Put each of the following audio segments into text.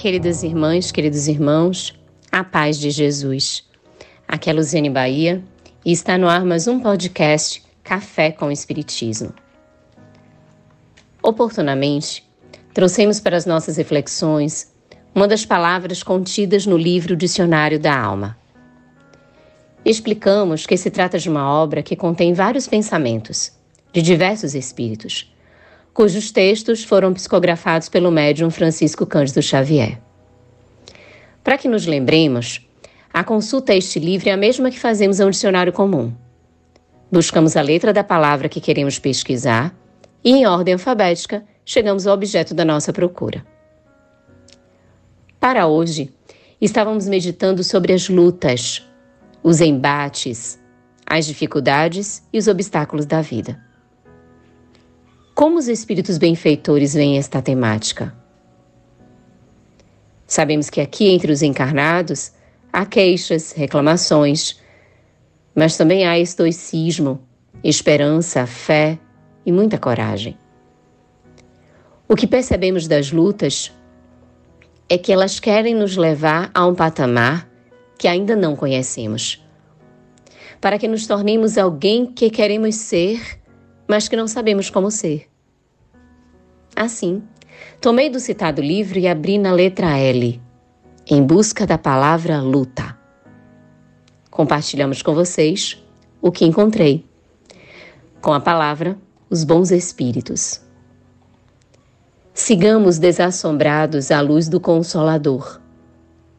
queridas irmãs, queridos irmãos, a paz de Jesus. Aqui é Luziane Bahia e está no ar mais um podcast Café com Espiritismo. Oportunamente, trouxemos para as nossas reflexões uma das palavras contidas no livro Dicionário da Alma. Explicamos que se trata de uma obra que contém vários pensamentos, de diversos espíritos, cujos textos foram psicografados pelo médium Francisco Cândido Xavier. Para que nos lembremos, a consulta a este livro é a mesma que fazemos a um dicionário comum. Buscamos a letra da palavra que queremos pesquisar e, em ordem alfabética, chegamos ao objeto da nossa procura. Para hoje, estávamos meditando sobre as lutas, os embates, as dificuldades e os obstáculos da vida. Como os espíritos benfeitores veem esta temática? Sabemos que aqui entre os encarnados há queixas, reclamações, mas também há estoicismo, esperança, fé e muita coragem. O que percebemos das lutas é que elas querem nos levar a um patamar que ainda não conhecemos, para que nos tornemos alguém que queremos ser, mas que não sabemos como ser. Assim, tomei do citado livro e abri na letra L, em busca da palavra luta. Compartilhamos com vocês o que encontrei. Com a palavra, os bons espíritos. Sigamos desassombrados à luz do Consolador.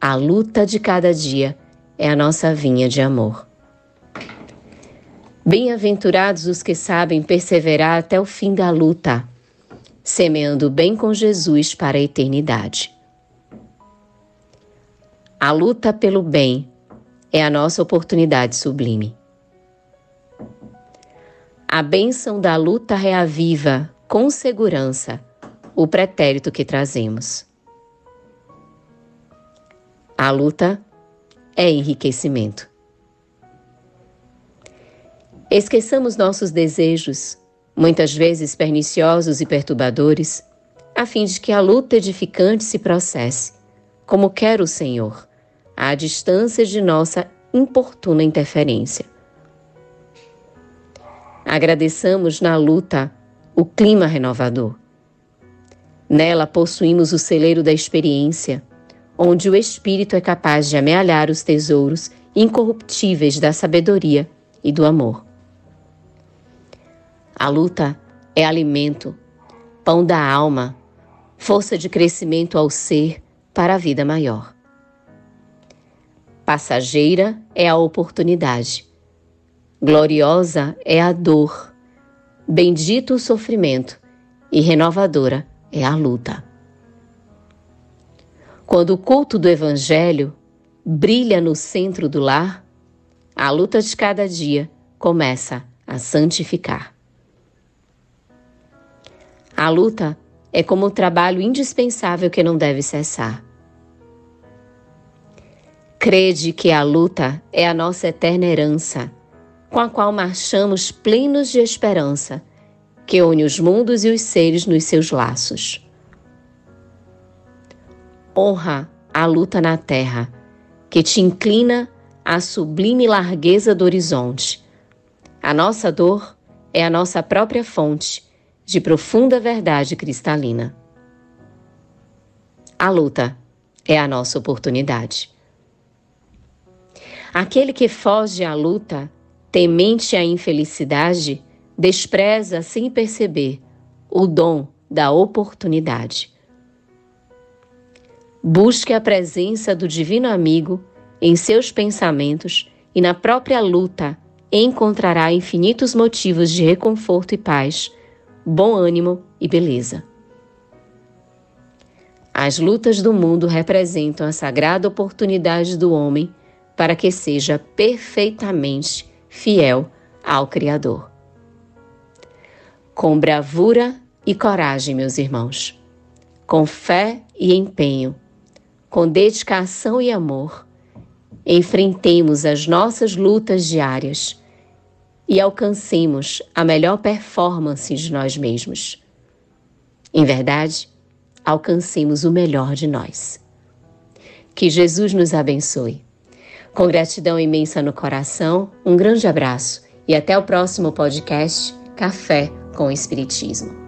A luta de cada dia é a nossa vinha de amor. Bem-aventurados os que sabem perseverar até o fim da luta semeando bem com Jesus para a eternidade. A luta pelo bem é a nossa oportunidade sublime. A bênção da luta reaviva, com segurança, o pretérito que trazemos. A luta é enriquecimento. Esqueçamos nossos desejos muitas vezes perniciosos e perturbadores, a fim de que a luta edificante se processe, como quer o Senhor, à distância de nossa importuna interferência. Agradeçamos na luta o clima renovador. Nela possuímos o celeiro da experiência, onde o espírito é capaz de amealhar os tesouros incorruptíveis da sabedoria e do amor. A luta é alimento, pão da alma, força de crescimento ao ser para a vida maior. Passageira é a oportunidade, gloriosa é a dor, bendito o sofrimento e renovadora é a luta. Quando o culto do Evangelho brilha no centro do lar, a luta de cada dia começa a santificar. A luta é como o trabalho indispensável que não deve cessar. Crede que a luta é a nossa eterna herança, com a qual marchamos plenos de esperança, que une os mundos e os seres nos seus laços. Honra a luta na terra, que te inclina à sublime largueza do horizonte. A nossa dor é a nossa própria fonte de profunda verdade cristalina. A luta é a nossa oportunidade. Aquele que foge à luta, temente à infelicidade, despreza sem perceber o dom da oportunidade. Busque a presença do Divino Amigo em seus pensamentos e na própria luta encontrará infinitos motivos de reconforto e paz bom ânimo e beleza. As lutas do mundo representam a sagrada oportunidade do homem para que seja perfeitamente fiel ao Criador. Com bravura e coragem, meus irmãos, com fé e empenho, com dedicação e amor, enfrentemos as nossas lutas diárias e alcancemos a melhor performance de nós mesmos. Em verdade, alcancemos o melhor de nós. Que Jesus nos abençoe. Com gratidão imensa no coração, um grande abraço e até o próximo podcast Café com Espiritismo.